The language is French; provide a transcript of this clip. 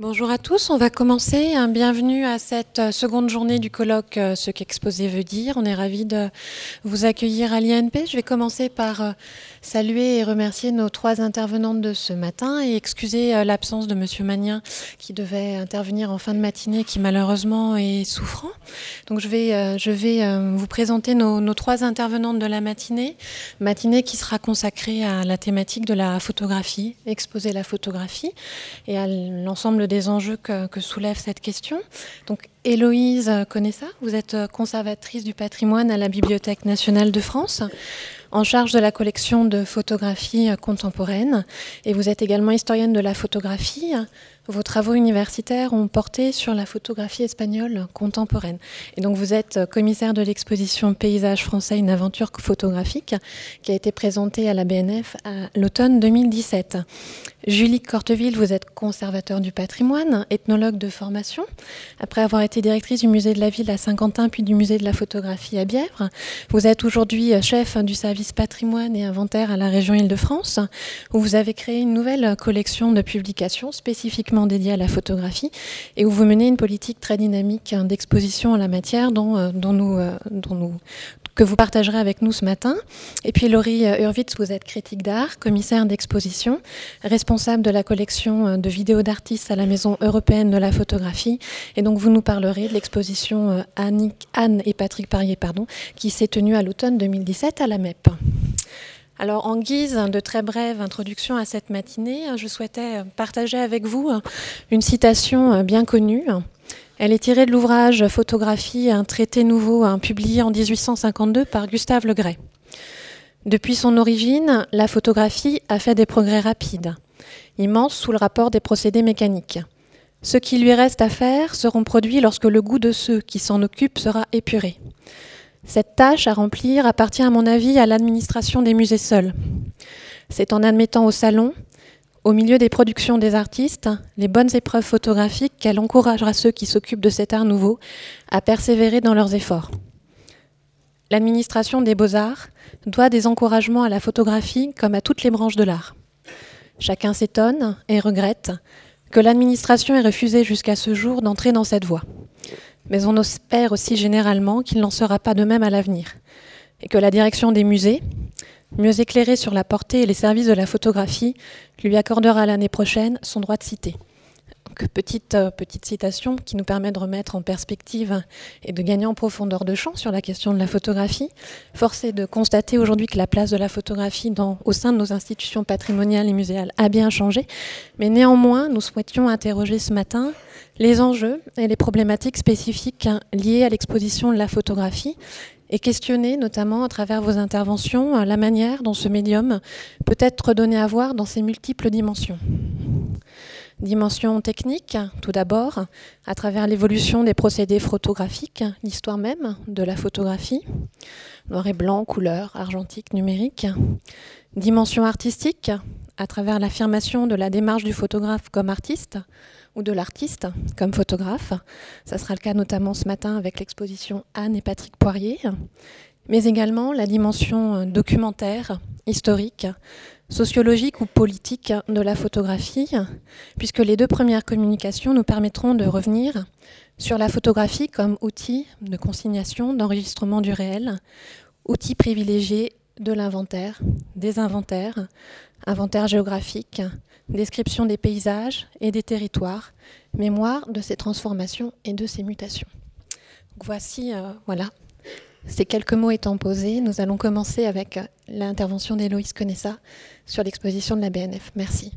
Bonjour à tous, on va commencer. Bienvenue à cette euh, seconde journée du colloque euh, Ce qu'exposer veut dire. On est ravis de vous accueillir à l'INP. Je vais commencer par euh, saluer et remercier nos trois intervenantes de ce matin et excuser l'absence de Monsieur Magnien qui devait intervenir en fin de matinée, qui malheureusement est souffrant. Donc je vais, je vais vous présenter nos, nos trois intervenantes de la matinée, matinée qui sera consacrée à la thématique de la photographie, exposer la photographie et à l'ensemble des enjeux que, soulève cette question. Donc, Héloïse ça? Vous êtes conservatrice du patrimoine à la Bibliothèque nationale de France, en charge de la collection de photographies contemporaines, et vous êtes également historienne de la photographie. Vos travaux universitaires ont porté sur la photographie espagnole contemporaine. Et donc vous êtes commissaire de l'exposition Paysage français, une aventure photographique, qui a été présentée à la BNF à l'automne 2017. Julie Corteville, vous êtes conservateur du patrimoine, ethnologue de formation. Après avoir été directrice du musée de la ville à Saint-Quentin, puis du musée de la photographie à Bièvre, vous êtes aujourd'hui chef du service patrimoine et inventaire à la région Île-de-France, où vous avez créé une nouvelle collection de publications spécifiquement dédiées à la photographie et où vous menez une politique très dynamique d'exposition en la matière dont, euh, euh, que vous partagerez avec nous ce matin. Et puis Laurie Hurwitz, vous êtes critique d'art, commissaire d'exposition, responsable de la collection euh, de vidéos d'artistes à la Maison européenne de la photographie. Et donc vous nous parlerez de l'exposition euh, Anne et Patrick Parier, pardon, qui s'est tenue à l'automne 2017 à la MEP. Alors, en guise de très brève introduction à cette matinée, je souhaitais partager avec vous une citation bien connue elle est tirée de l'ouvrage Photographie, un traité nouveau publié en 1852 par Gustave Legray. Depuis son origine, la photographie a fait des progrès rapides, immenses sous le rapport des procédés mécaniques. Ce qui lui reste à faire seront produits lorsque le goût de ceux qui s'en occupent sera épuré. Cette tâche à remplir appartient à mon avis à l'administration des musées seuls. C'est en admettant au salon au milieu des productions des artistes, les bonnes épreuves photographiques qu'elle encouragera ceux qui s'occupent de cet art nouveau à persévérer dans leurs efforts. L'administration des beaux-arts doit des encouragements à la photographie comme à toutes les branches de l'art. Chacun s'étonne et regrette que l'administration ait refusé jusqu'à ce jour d'entrer dans cette voie. Mais on espère aussi généralement qu'il n'en sera pas de même à l'avenir, et que la direction des musées, mieux éclairé sur la portée et les services de la photographie, lui accordera l'année prochaine son droit de citer. petite, euh, petite citation qui nous permet de remettre en perspective et de gagner en profondeur de champ sur la question de la photographie. Force est de constater aujourd'hui que la place de la photographie au sein de nos institutions patrimoniales et muséales a bien changé, mais néanmoins, nous souhaitions interroger ce matin les enjeux et les problématiques spécifiques liées à l'exposition de la photographie et questionner notamment à travers vos interventions la manière dont ce médium peut être donné à voir dans ses multiples dimensions. Dimension technique, tout d'abord, à travers l'évolution des procédés photographiques, l'histoire même de la photographie, noir et blanc, couleur, argentique, numérique. Dimension artistique, à travers l'affirmation de la démarche du photographe comme artiste, ou de l'artiste comme photographe. Ça sera le cas notamment ce matin avec l'exposition Anne et Patrick Poirier, mais également la dimension euh, documentaire, historique, sociologique ou politique de la photographie, puisque les deux premières communications nous permettront de revenir sur la photographie comme outil de consignation, d'enregistrement du réel, outil privilégié de l'inventaire, des inventaires, inventaire géographique, description des paysages et des territoires, mémoire de ces transformations et de ces mutations. voici, euh, voilà, ces quelques mots étant posés, nous allons commencer avec l'intervention d'Héloïse Conessa sur l'exposition de la BNF. Merci.